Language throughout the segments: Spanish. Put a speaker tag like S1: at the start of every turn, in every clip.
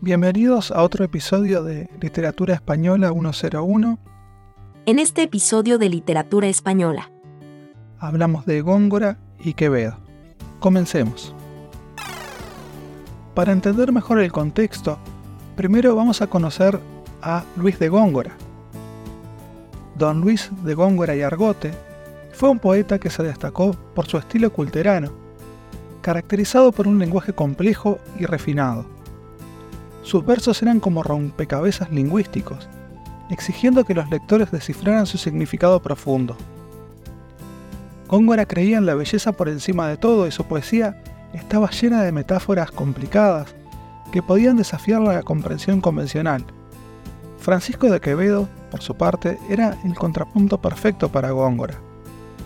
S1: Bienvenidos a otro episodio de Literatura Española 101.
S2: En este episodio de Literatura Española
S1: hablamos de Góngora y Quevedo. Comencemos. Para entender mejor el contexto, primero vamos a conocer a Luis de Góngora. Don Luis de Góngora y Argote fue un poeta que se destacó por su estilo culterano, caracterizado por un lenguaje complejo y refinado sus versos eran como rompecabezas lingüísticos, exigiendo que los lectores descifraran su significado profundo. Góngora creía en la belleza por encima de todo y su poesía estaba llena de metáforas complicadas que podían desafiar la comprensión convencional. Francisco de Quevedo, por su parte, era el contrapunto perfecto para Góngora.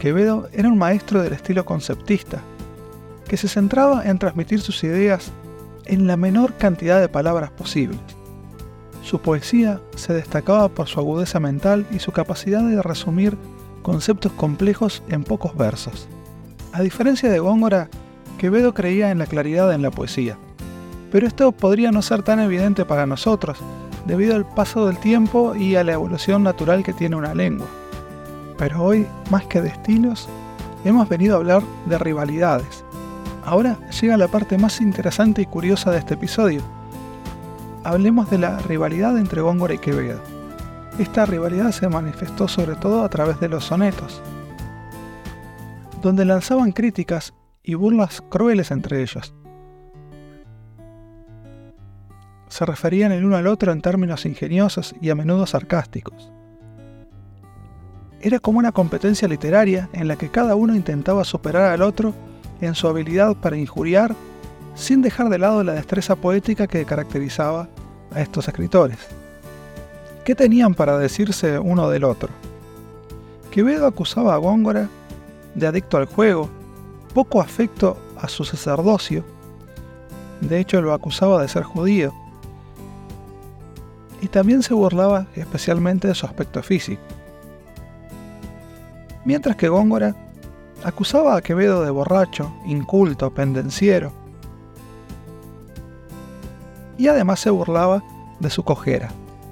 S1: Quevedo era un maestro del estilo conceptista, que se centraba en transmitir sus ideas en la menor cantidad de palabras posibles. Su poesía se destacaba por su agudeza mental y su capacidad de resumir conceptos complejos en pocos versos. A diferencia de Góngora, Quevedo creía en la claridad en la poesía, pero esto podría no ser tan evidente para nosotros, debido al paso del tiempo y a la evolución natural que tiene una lengua. Pero hoy, más que de estilos, hemos venido a hablar de rivalidades, Ahora llega la parte más interesante y curiosa de este episodio. Hablemos de la rivalidad entre Góngora y Quevedo. Esta rivalidad se manifestó sobre todo a través de los sonetos, donde lanzaban críticas y burlas crueles entre ellos. Se referían el uno al otro en términos ingeniosos y a menudo sarcásticos. Era como una competencia literaria en la que cada uno intentaba superar al otro en su habilidad para injuriar sin dejar de lado la destreza poética que caracterizaba a estos escritores. ¿Qué tenían para decirse uno del otro? Quevedo acusaba a Góngora de adicto al juego, poco afecto a su sacerdocio, de hecho lo acusaba de ser judío, y también se burlaba especialmente de su aspecto físico. Mientras que Góngora acusaba a Quevedo de borracho, inculto, pendenciero. Y además se burlaba de su cojera.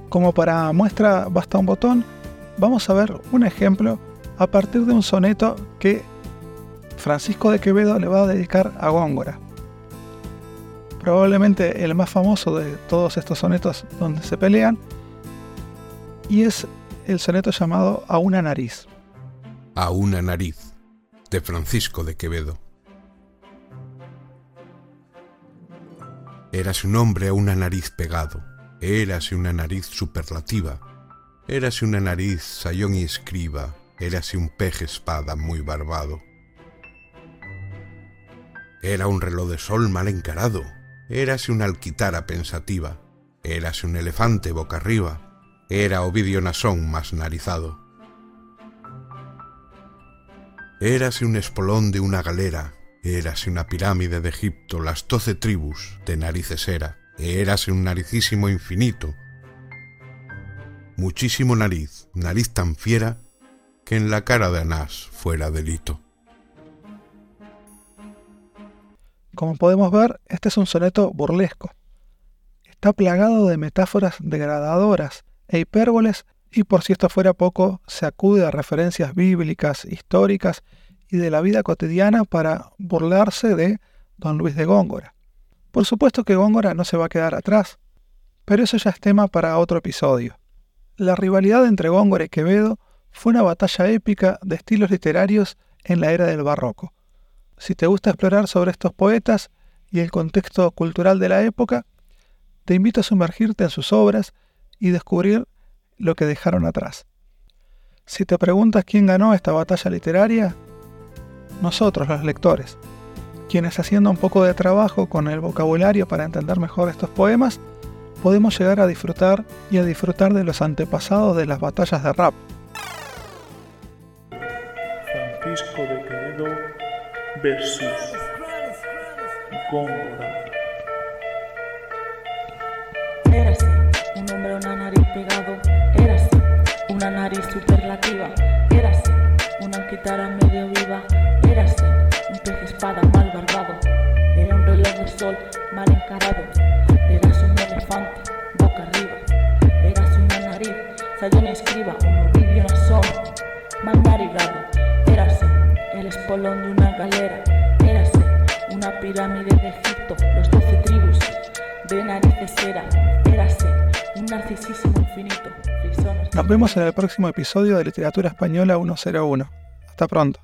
S1: Como para muestra basta un botón, vamos a ver un ejemplo a partir de un soneto que Francisco de Quevedo le va a dedicar a Góngora. Probablemente el más famoso de todos estos sonetos donde se pelean, y es el soneto llamado A una nariz.
S3: A una nariz de Francisco de Quevedo. Érase un hombre a una nariz pegado, érase una nariz superlativa, érase una nariz sayón y escriba, érase un peje espada muy barbado. Era un reloj de sol mal encarado, érase una alquitara pensativa, érase un elefante boca arriba, era Ovidio Nasón más narizado. Érase un espolón de una galera, érase una pirámide de Egipto, las doce tribus de narices era, érase un naricísimo infinito. Muchísimo nariz, nariz tan fiera, que en la cara de Anás fuera delito.
S1: Como podemos ver, este es un soneto burlesco. Está plagado de metáforas degradadoras e hipérboles y por si esto fuera poco, se acude a referencias bíblicas, históricas y de la vida cotidiana para burlarse de don Luis de Góngora. Por supuesto que Góngora no se va a quedar atrás, pero eso ya es tema para otro episodio. La rivalidad entre Góngora y Quevedo fue una batalla épica de estilos literarios en la era del barroco. Si te gusta explorar sobre estos poetas y el contexto cultural de la época, te invito a sumergirte en sus obras y descubrir lo que dejaron atrás. Si te preguntas quién ganó esta batalla literaria, nosotros los lectores, quienes haciendo un poco de trabajo con el vocabulario para entender mejor estos poemas, podemos llegar a disfrutar y a disfrutar de los antepasados de las batallas de rap.
S4: Francisco de Quevedo versus Góngora.
S5: una nariz superlativa. Érase una guitarra medio viva. Érase un pez espada mal barbado. Era un reloj de sol mal encarado. Eras un elefante boca arriba. Eras una nariz, sayón escriba, un ovillo, una sombra mal navegado. Érase el espolón de una galera. Érase una pirámide de Egipto, los doce tribus de narices era. Érase un narcisísimo infinito.
S1: Nos vemos en el próximo episodio de Literatura Española 101. Hasta pronto.